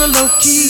on the low key.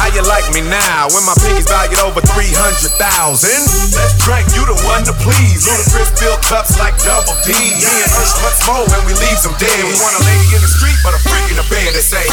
How you like me now when my pinky's valued over 300,000? Let's drink, you the one to please. Ludacris fill cups like double D. Me and Ursh much more when we leave them dead. We want a lady in the street, but a freak in the bed. They say,